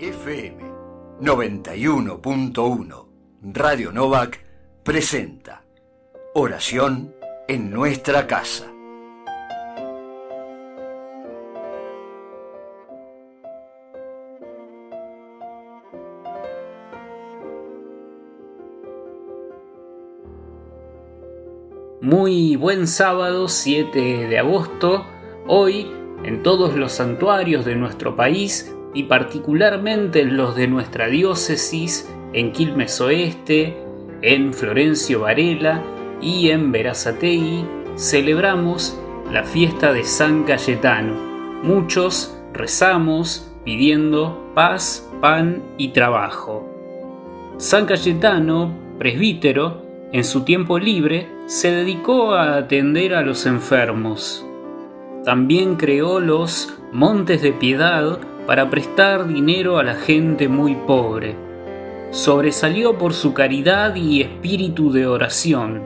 FM 91.1 Radio Novak presenta Oración en nuestra casa. Muy buen sábado 7 de agosto. Hoy, en todos los santuarios de nuestro país y particularmente en los de nuestra diócesis, en Quilmes Oeste, en Florencio Varela y en Verazategui, celebramos la fiesta de San Cayetano. Muchos rezamos pidiendo paz, pan y trabajo. San Cayetano, presbítero, en su tiempo libre se dedicó a atender a los enfermos. También creó los Montes de Piedad para prestar dinero a la gente muy pobre. Sobresalió por su caridad y espíritu de oración.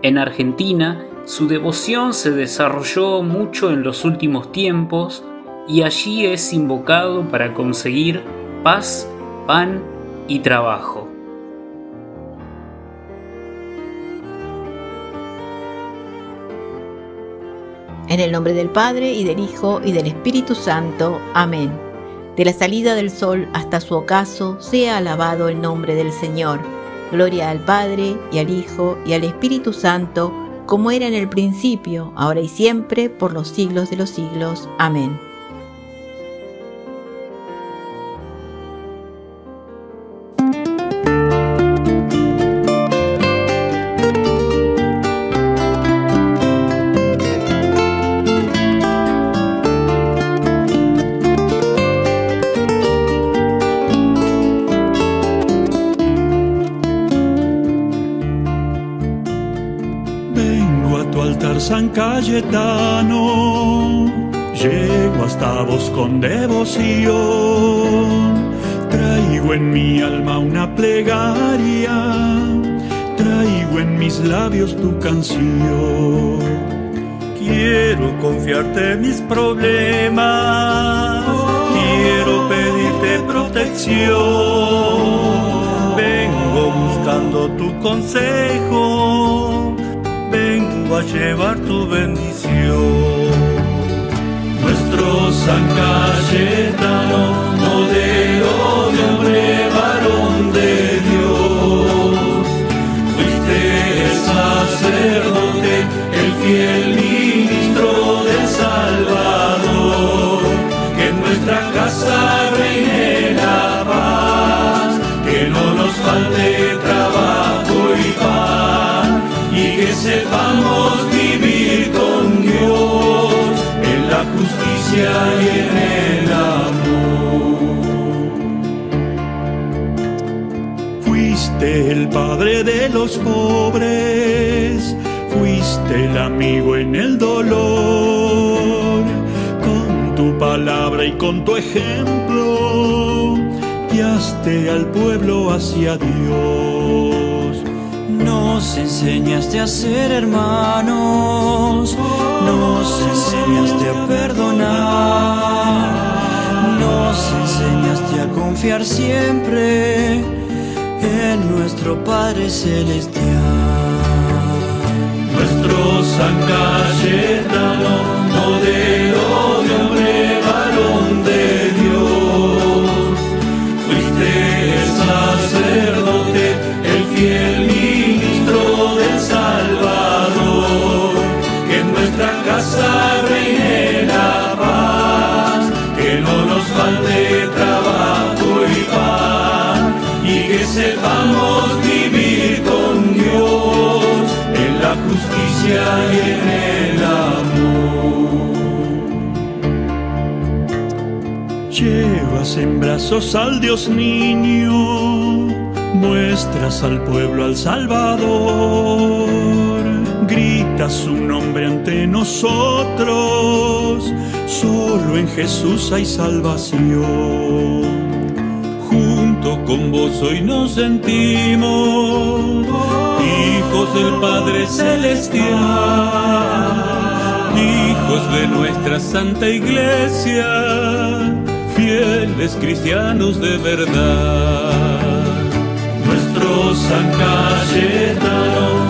En Argentina, su devoción se desarrolló mucho en los últimos tiempos y allí es invocado para conseguir paz, pan y trabajo. En el nombre del Padre y del Hijo y del Espíritu Santo. Amén. De la salida del sol hasta su ocaso, sea alabado el nombre del Señor. Gloria al Padre y al Hijo y al Espíritu Santo, como era en el principio, ahora y siempre, por los siglos de los siglos. Amén. Cayetano, llego hasta vos con devoción, traigo en mi alma una plegaria, traigo en mis labios tu canción. Quiero confiarte mis problemas, quiero pedirte protección, vengo buscando tu consejo a llevar tu bendición. Nuestro San Cayetano, modelo de hombre varón de Dios, fuiste el sacerdote, el fiel ministro del Salvador, que en nuestra casa reine la paz, que no nos falte trabajo y paz que sepamos vivir con Dios en la justicia y en el amor. Fuiste el padre de los pobres, fuiste el amigo en el dolor, con tu palabra y con tu ejemplo, guiaste al pueblo hacia Dios nos enseñaste a ser hermanos, nos enseñaste a perdonar, nos enseñaste a confiar siempre en nuestro Padre Celestial. Nuestro San Cayetano, en el amor. Llevas en brazos al Dios niño muestras al pueblo al Salvador, gritas su nombre ante nosotros, solo en Jesús hay salvación. Con vos hoy nos sentimos hijos del Padre Celestial, hijos de nuestra Santa Iglesia fieles cristianos de verdad. Nuestro San Cayetano,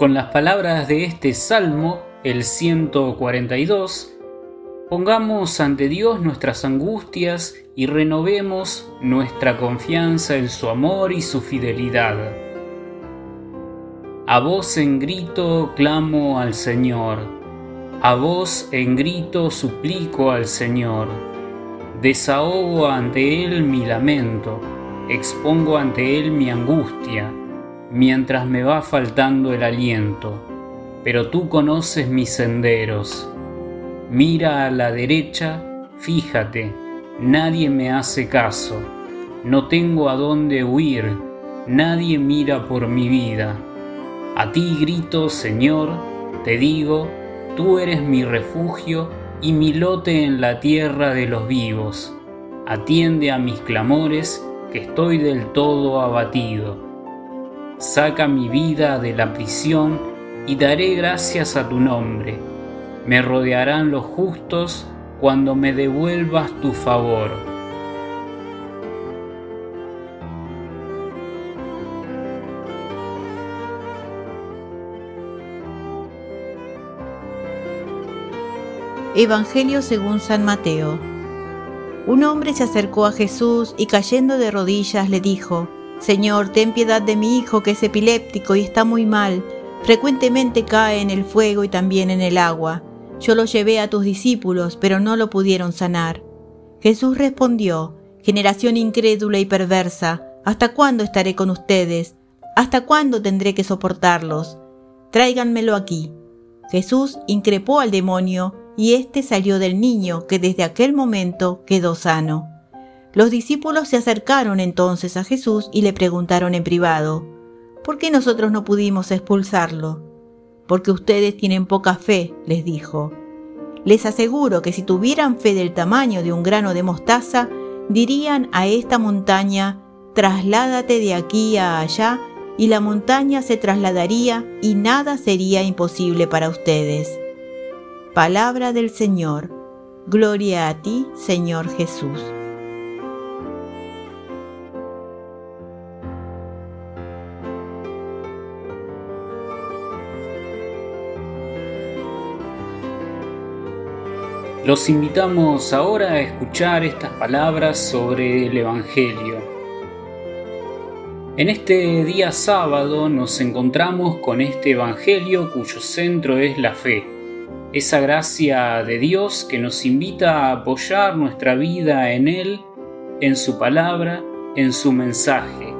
Con las palabras de este salmo, el 142, pongamos ante Dios nuestras angustias y renovemos nuestra confianza en su amor y su fidelidad. A voz en grito clamo al Señor, a voz en grito suplico al Señor. Desahogo ante Él mi lamento, expongo ante Él mi angustia, mientras me va faltando el aliento. Pero tú conoces mis senderos. Mira a la derecha, fíjate, nadie me hace caso. No tengo a dónde huir, nadie mira por mi vida. A ti grito, Señor, te digo, tú eres mi refugio y mi lote en la tierra de los vivos. Atiende a mis clamores, que estoy del todo abatido. Saca mi vida de la prisión y daré gracias a tu nombre. Me rodearán los justos cuando me devuelvas tu favor. Evangelio según San Mateo. Un hombre se acercó a Jesús y cayendo de rodillas le dijo, Señor, ten piedad de mi hijo que es epiléptico y está muy mal. Frecuentemente cae en el fuego y también en el agua. Yo lo llevé a tus discípulos, pero no lo pudieron sanar. Jesús respondió, Generación incrédula y perversa, ¿hasta cuándo estaré con ustedes? ¿Hasta cuándo tendré que soportarlos? Tráiganmelo aquí. Jesús increpó al demonio y éste salió del niño, que desde aquel momento quedó sano. Los discípulos se acercaron entonces a Jesús y le preguntaron en privado, ¿por qué nosotros no pudimos expulsarlo? Porque ustedes tienen poca fe, les dijo. Les aseguro que si tuvieran fe del tamaño de un grano de mostaza, dirían a esta montaña, trasládate de aquí a allá, y la montaña se trasladaría y nada sería imposible para ustedes. Palabra del Señor. Gloria a ti, Señor Jesús. Los invitamos ahora a escuchar estas palabras sobre el Evangelio. En este día sábado nos encontramos con este Evangelio cuyo centro es la fe, esa gracia de Dios que nos invita a apoyar nuestra vida en Él, en su palabra, en su mensaje,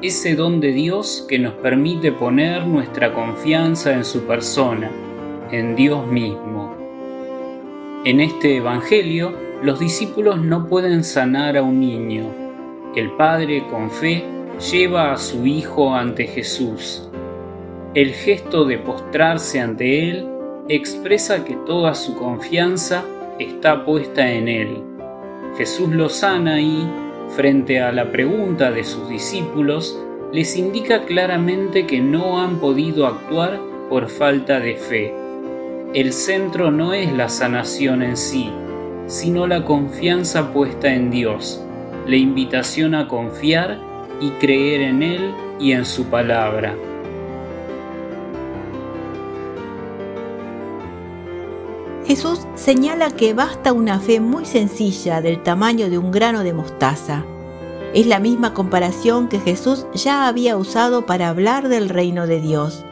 ese don de Dios que nos permite poner nuestra confianza en su persona, en Dios mismo. En este Evangelio, los discípulos no pueden sanar a un niño. El Padre, con fe, lleva a su Hijo ante Jesús. El gesto de postrarse ante Él expresa que toda su confianza está puesta en Él. Jesús lo sana y, frente a la pregunta de sus discípulos, les indica claramente que no han podido actuar por falta de fe el centro no es la sanación en sí, sino la confianza puesta en Dios, la invitación a confiar y creer en Él y en su palabra. Jesús señala que basta una fe muy sencilla del tamaño de un grano de mostaza. Es la misma comparación que Jesús ya había usado para hablar del reino de Dios.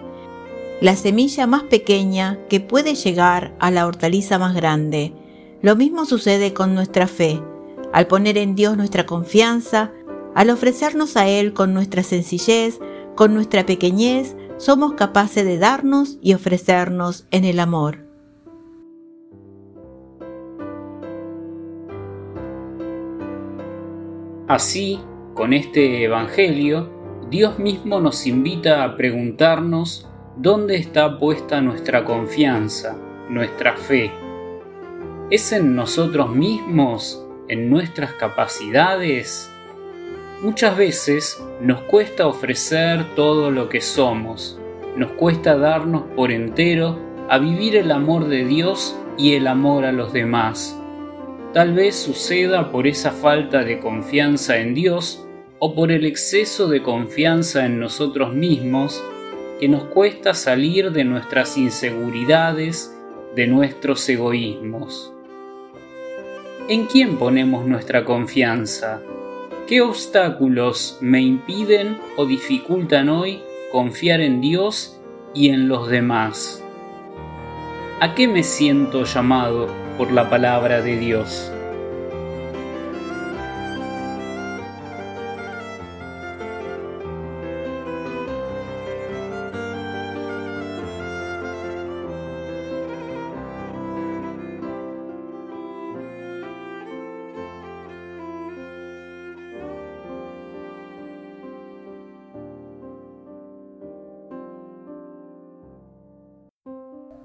La semilla más pequeña que puede llegar a la hortaliza más grande. Lo mismo sucede con nuestra fe. Al poner en Dios nuestra confianza, al ofrecernos a Él con nuestra sencillez, con nuestra pequeñez, somos capaces de darnos y ofrecernos en el amor. Así, con este Evangelio, Dios mismo nos invita a preguntarnos dónde está puesta nuestra confianza, nuestra fe. ¿Es en nosotros mismos, en nuestras capacidades? Muchas veces nos cuesta ofrecer todo lo que somos, nos cuesta darnos por entero a vivir el amor de Dios y el amor a los demás. Tal vez suceda por esa falta de confianza en Dios o por el exceso de confianza en nosotros mismos que nos cuesta salir de nuestras inseguridades, de nuestros egoísmos. ¿En quién ponemos nuestra confianza? ¿Qué obstáculos me impiden o dificultan hoy confiar en Dios y en los demás? ¿A qué me siento llamado por la palabra de Dios?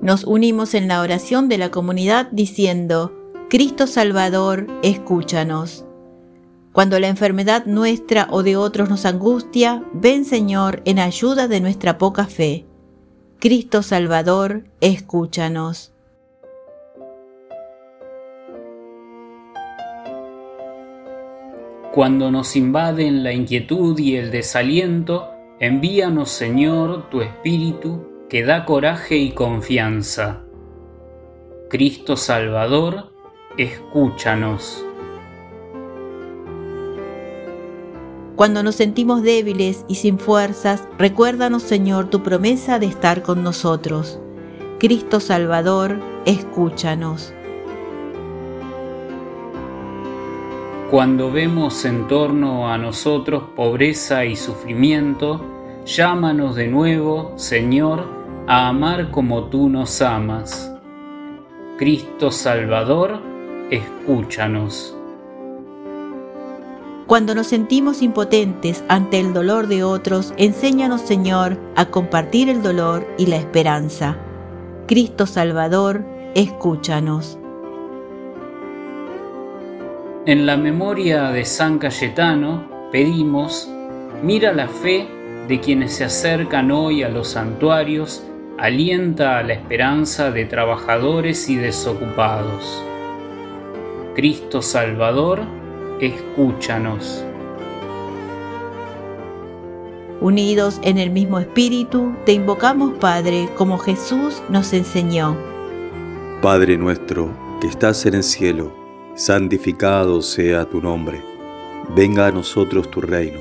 Nos unimos en la oración de la comunidad diciendo, Cristo Salvador, escúchanos. Cuando la enfermedad nuestra o de otros nos angustia, ven Señor en ayuda de nuestra poca fe. Cristo Salvador, escúchanos. Cuando nos invaden la inquietud y el desaliento, envíanos Señor tu Espíritu que da coraje y confianza. Cristo Salvador, escúchanos. Cuando nos sentimos débiles y sin fuerzas, recuérdanos Señor tu promesa de estar con nosotros. Cristo Salvador, escúchanos. Cuando vemos en torno a nosotros pobreza y sufrimiento, llámanos de nuevo, Señor, a amar como tú nos amas. Cristo Salvador, escúchanos. Cuando nos sentimos impotentes ante el dolor de otros, enséñanos Señor a compartir el dolor y la esperanza. Cristo Salvador, escúchanos. En la memoria de San Cayetano pedimos, mira la fe de quienes se acercan hoy a los santuarios alienta a la esperanza de trabajadores y desocupados. Cristo Salvador, escúchanos. Unidos en el mismo espíritu, te invocamos, Padre, como Jesús nos enseñó. Padre nuestro, que estás en el cielo, santificado sea tu nombre. Venga a nosotros tu reino.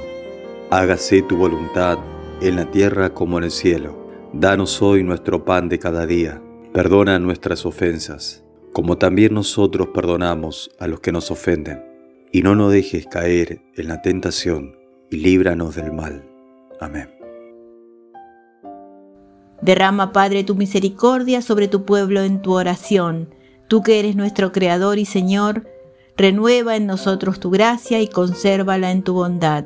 Hágase tu voluntad en la tierra como en el cielo. Danos hoy nuestro pan de cada día. Perdona nuestras ofensas, como también nosotros perdonamos a los que nos ofenden. Y no nos dejes caer en la tentación, y líbranos del mal. Amén. Derrama, Padre, tu misericordia sobre tu pueblo en tu oración. Tú que eres nuestro Creador y Señor, renueva en nosotros tu gracia y consérvala en tu bondad.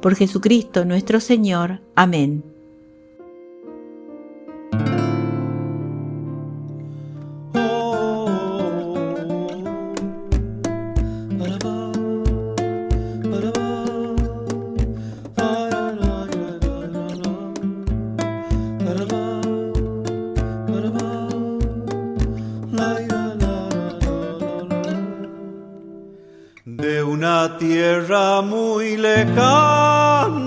Por Jesucristo nuestro Señor. Amén. De una tierra muy lejana,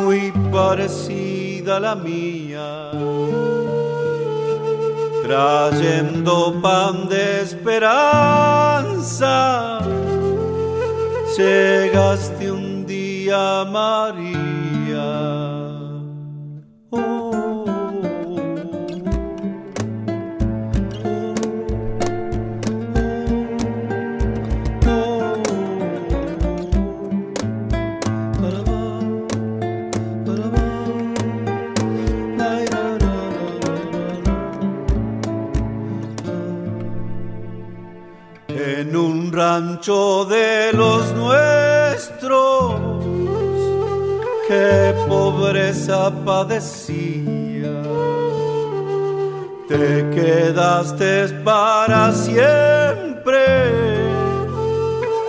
muy parecida a la mía, trayendo pan de esperanza, llegaste un día, María. Rancho de los nuestros, qué pobreza padecía. Te quedaste para siempre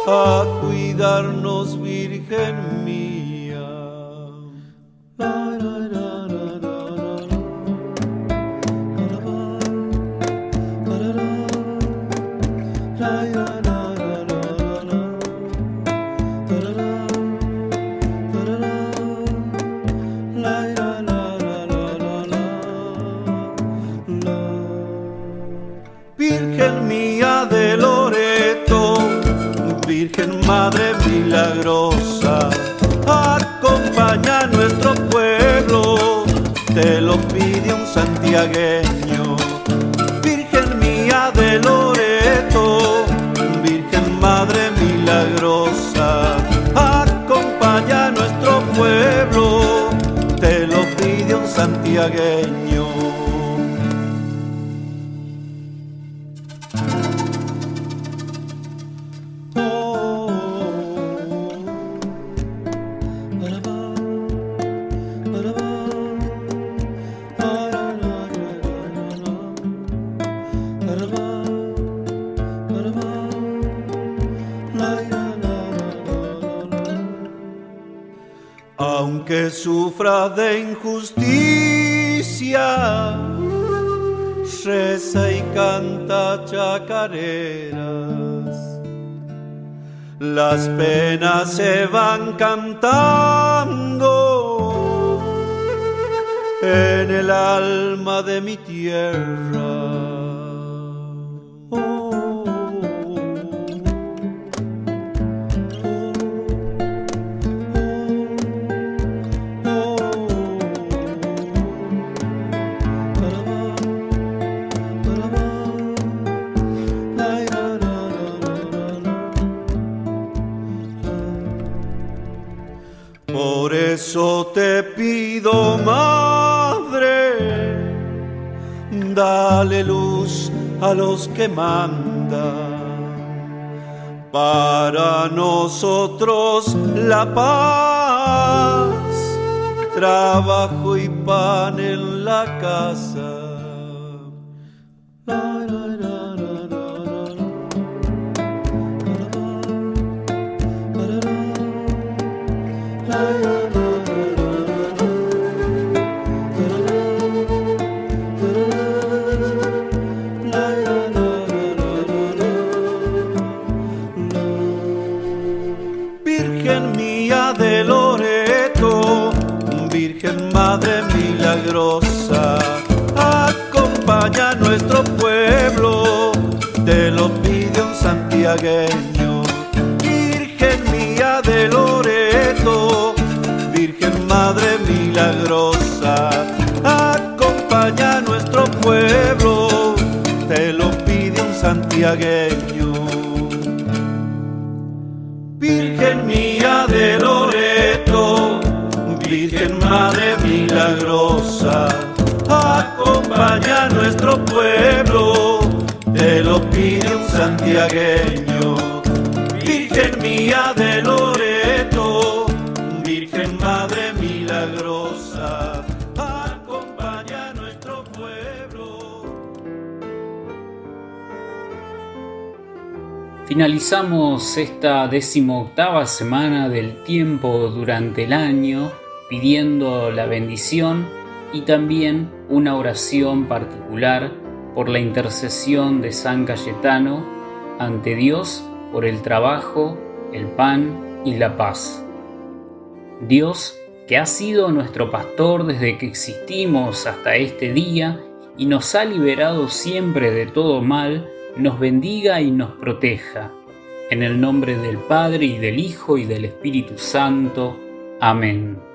a cuidarnos, Virgen sufra de injusticia, reza y canta chacareras. Las penas se van cantando en el alma de mi tierra. Te pido, madre, dale luz a los que mandan. Para nosotros la paz, trabajo y pan en la casa acompaña santiagueño. Virgen mía de Loreto, Virgen Madre milagrosa, acompaña a nuestro pueblo, te lo pide un santiagueño. Virgen mía de Loreto, Virgen Madre milagrosa, acompaña a nuestro pueblo, te lo pide un santiagueño. Virgen mía de Loreto, Virgen Madre milagrosa, acompaña a nuestro pueblo. Finalizamos esta decimoctava semana del tiempo durante el año pidiendo la bendición y también una oración particular por la intercesión de San Cayetano ante Dios por el trabajo, el pan y la paz. Dios, que ha sido nuestro pastor desde que existimos hasta este día y nos ha liberado siempre de todo mal, nos bendiga y nos proteja. En el nombre del Padre y del Hijo y del Espíritu Santo. Amén.